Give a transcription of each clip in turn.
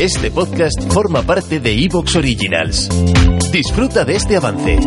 Este podcast forma parte de Evox Originals. Disfruta de este avance.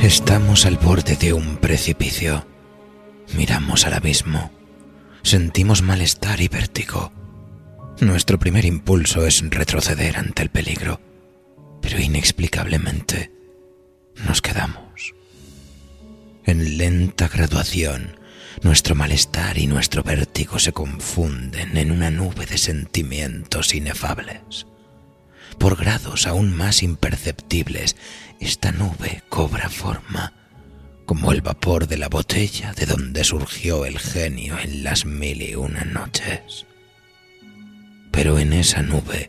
Estamos al borde de un precipicio. Miramos al abismo. Sentimos malestar y vértigo. Nuestro primer impulso es retroceder ante el peligro, pero inexplicablemente nos quedamos. En lenta graduación, nuestro malestar y nuestro vértigo se confunden en una nube de sentimientos inefables. Por grados aún más imperceptibles, esta nube cobra forma, como el vapor de la botella de donde surgió el genio en las mil y una noches. Pero en esa nube,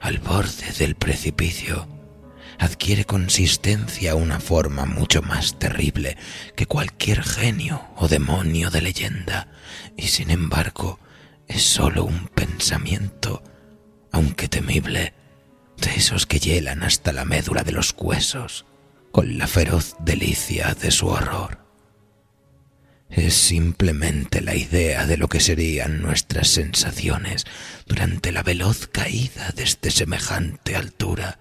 al borde del precipicio, adquiere consistencia una forma mucho más terrible que cualquier genio o demonio de leyenda, y sin embargo es sólo un pensamiento, aunque temible, de esos que hielan hasta la médula de los huesos con la feroz delicia de su horror es simplemente la idea de lo que serían nuestras sensaciones durante la veloz caída desde semejante altura.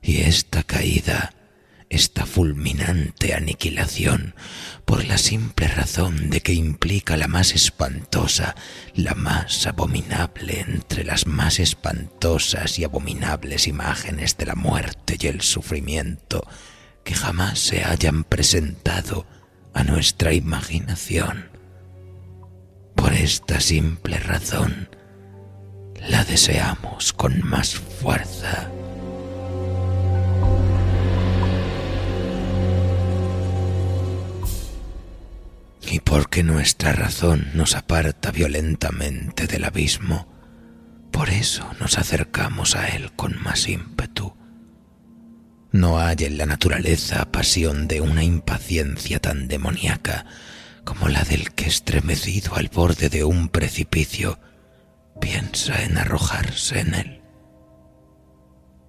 Y esta caída, esta fulminante aniquilación, por la simple razón de que implica la más espantosa, la más abominable entre las más espantosas y abominables imágenes de la muerte y el sufrimiento que jamás se hayan presentado a nuestra imaginación. Por esta simple razón, la deseamos con más fuerza. Y porque nuestra razón nos aparta violentamente del abismo, por eso nos acercamos a él con más ímpetu no hay en la naturaleza pasión de una impaciencia tan demoníaca como la del que estremecido al borde de un precipicio piensa en arrojarse en él.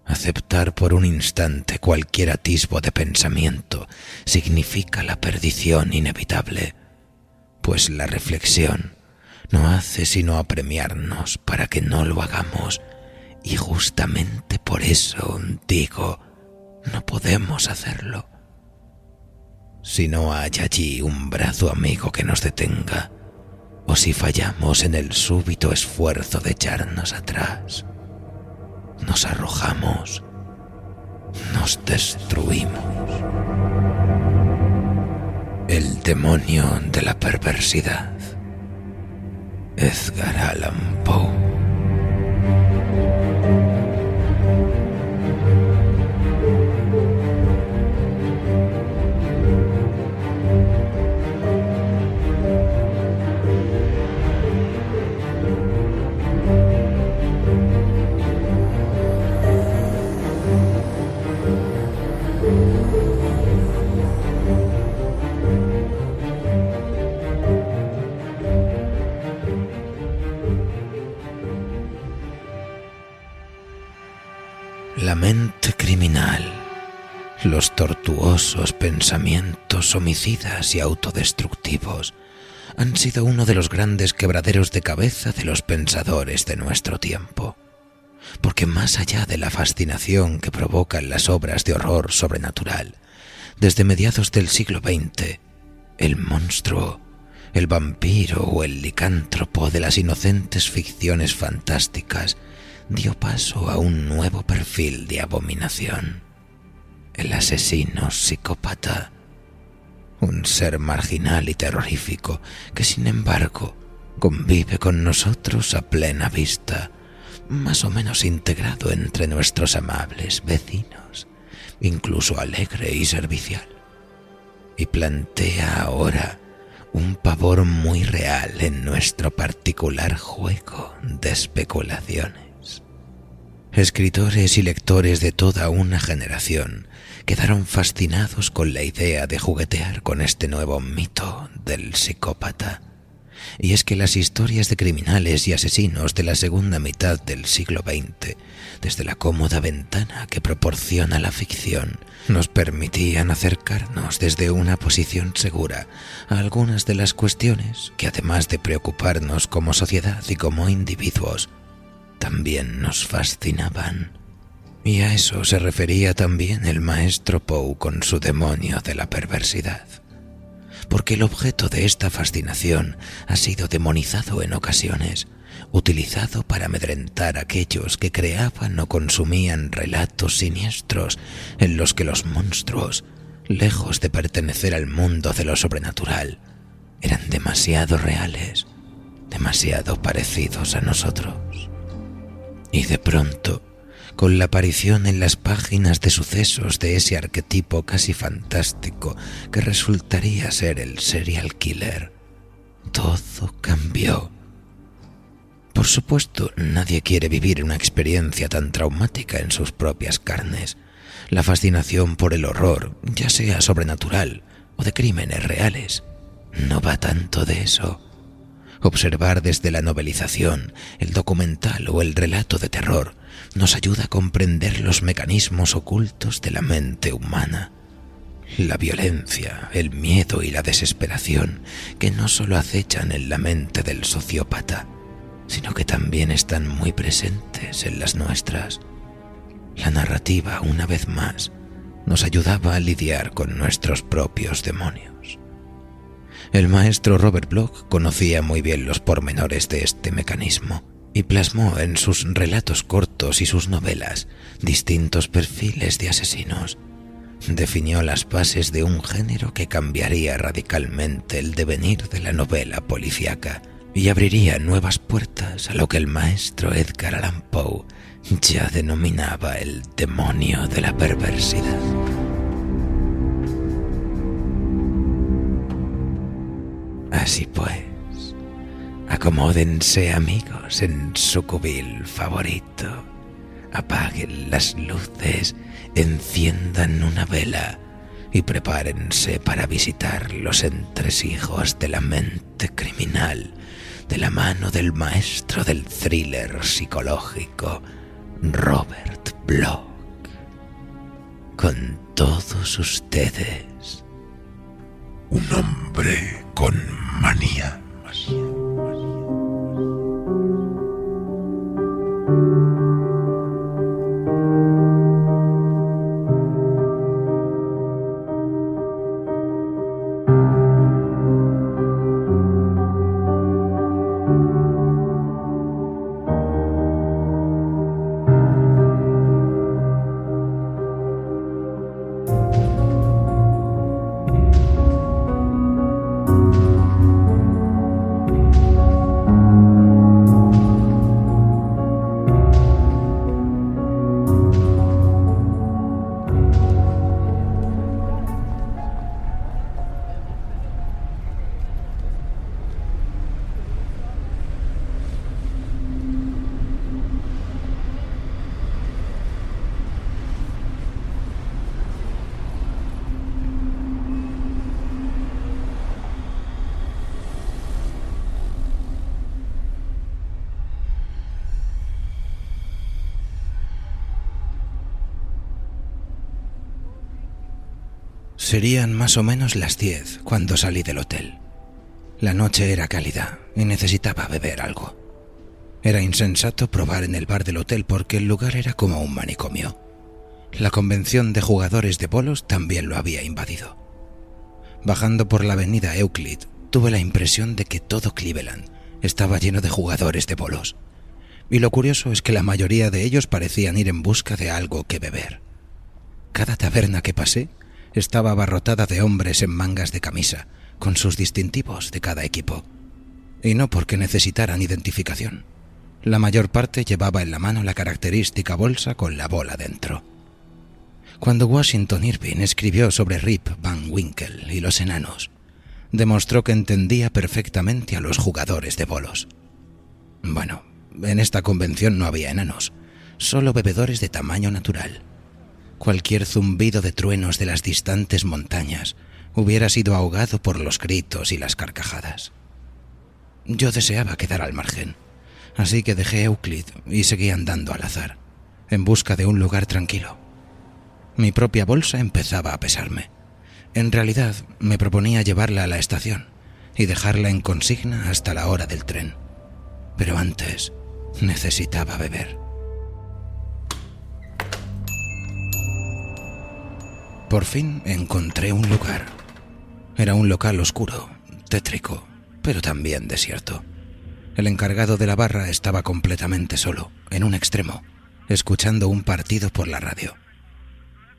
Aceptar por un instante cualquier atisbo de pensamiento significa la perdición inevitable, pues la reflexión no hace sino apremiarnos para que no lo hagamos, y justamente por eso digo, no podemos hacerlo. Si no hay allí un brazo amigo que nos detenga, o si fallamos en el súbito esfuerzo de echarnos atrás, nos arrojamos, nos destruimos. El demonio de la perversidad. Edgar Allan Poe. La mente criminal, los tortuosos pensamientos homicidas y autodestructivos han sido uno de los grandes quebraderos de cabeza de los pensadores de nuestro tiempo. Porque más allá de la fascinación que provocan las obras de horror sobrenatural, desde mediados del siglo XX, el monstruo, el vampiro o el licántropo de las inocentes ficciones fantásticas dio paso a un nuevo perfil de abominación. El asesino psicópata. Un ser marginal y terrorífico que sin embargo convive con nosotros a plena vista, más o menos integrado entre nuestros amables vecinos, incluso alegre y servicial, y plantea ahora un pavor muy real en nuestro particular juego de especulaciones. Escritores y lectores de toda una generación quedaron fascinados con la idea de juguetear con este nuevo mito del psicópata. Y es que las historias de criminales y asesinos de la segunda mitad del siglo XX, desde la cómoda ventana que proporciona la ficción, nos permitían acercarnos desde una posición segura a algunas de las cuestiones que, además de preocuparnos como sociedad y como individuos, también nos fascinaban. Y a eso se refería también el maestro Poe con su demonio de la perversidad. Porque el objeto de esta fascinación ha sido demonizado en ocasiones, utilizado para amedrentar a aquellos que creaban o consumían relatos siniestros en los que los monstruos, lejos de pertenecer al mundo de lo sobrenatural, eran demasiado reales, demasiado parecidos a nosotros. Y de pronto, con la aparición en las páginas de sucesos de ese arquetipo casi fantástico que resultaría ser el serial killer, todo cambió. Por supuesto, nadie quiere vivir una experiencia tan traumática en sus propias carnes. La fascinación por el horror, ya sea sobrenatural o de crímenes reales, no va tanto de eso. Observar desde la novelización, el documental o el relato de terror nos ayuda a comprender los mecanismos ocultos de la mente humana. La violencia, el miedo y la desesperación que no solo acechan en la mente del sociópata, sino que también están muy presentes en las nuestras. La narrativa, una vez más, nos ayudaba a lidiar con nuestros propios demonios. El maestro Robert Bloch conocía muy bien los pormenores de este mecanismo y plasmó en sus relatos cortos y sus novelas distintos perfiles de asesinos. Definió las bases de un género que cambiaría radicalmente el devenir de la novela policíaca y abriría nuevas puertas a lo que el maestro Edgar Allan Poe ya denominaba el demonio de la perversidad. Así pues, Acomódense amigos en su cubil favorito. Apaguen las luces, enciendan una vela y prepárense para visitar los entresijos de la mente criminal de la mano del maestro del thriller psicológico, Robert Bloch. Con todos ustedes, un hombre con mania. Serían más o menos las diez cuando salí del hotel. La noche era cálida y necesitaba beber algo. Era insensato probar en el bar del hotel porque el lugar era como un manicomio. La convención de jugadores de bolos también lo había invadido. Bajando por la avenida Euclid, tuve la impresión de que todo Cleveland estaba lleno de jugadores de bolos. Y lo curioso es que la mayoría de ellos parecían ir en busca de algo que beber. Cada taberna que pasé estaba abarrotada de hombres en mangas de camisa, con sus distintivos de cada equipo. y no porque necesitaran identificación. La mayor parte llevaba en la mano la característica bolsa con la bola dentro. Cuando Washington Irving escribió sobre Rip Van Winkle y los enanos, demostró que entendía perfectamente a los jugadores de bolos. Bueno, en esta convención no había enanos, solo bebedores de tamaño natural. Cualquier zumbido de truenos de las distantes montañas hubiera sido ahogado por los gritos y las carcajadas. Yo deseaba quedar al margen, así que dejé Euclid y seguí andando al azar, en busca de un lugar tranquilo. Mi propia bolsa empezaba a pesarme. En realidad me proponía llevarla a la estación y dejarla en consigna hasta la hora del tren. Pero antes necesitaba beber. Por fin encontré un lugar. Era un local oscuro, tétrico, pero también desierto. El encargado de la barra estaba completamente solo, en un extremo, escuchando un partido por la radio.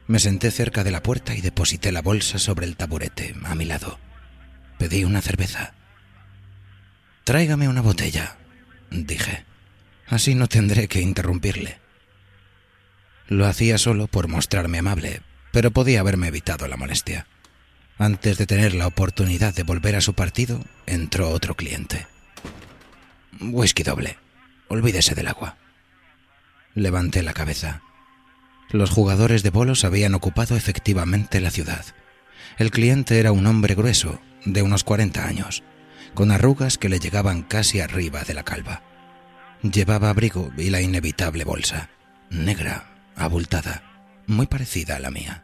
Me senté cerca de la puerta y deposité la bolsa sobre el taburete, a mi lado. Pedí una cerveza. Tráigame una botella, dije. Así no tendré que interrumpirle. Lo hacía solo por mostrarme amable, pero podía haberme evitado la molestia. Antes de tener la oportunidad de volver a su partido, entró otro cliente. Whisky doble. Olvídese del agua. Levanté la cabeza. Los jugadores de bolos habían ocupado efectivamente la ciudad. El cliente era un hombre grueso, de unos 40 años, con arrugas que le llegaban casi arriba de la calva. Llevaba abrigo y la inevitable bolsa, negra, abultada, muy parecida a la mía.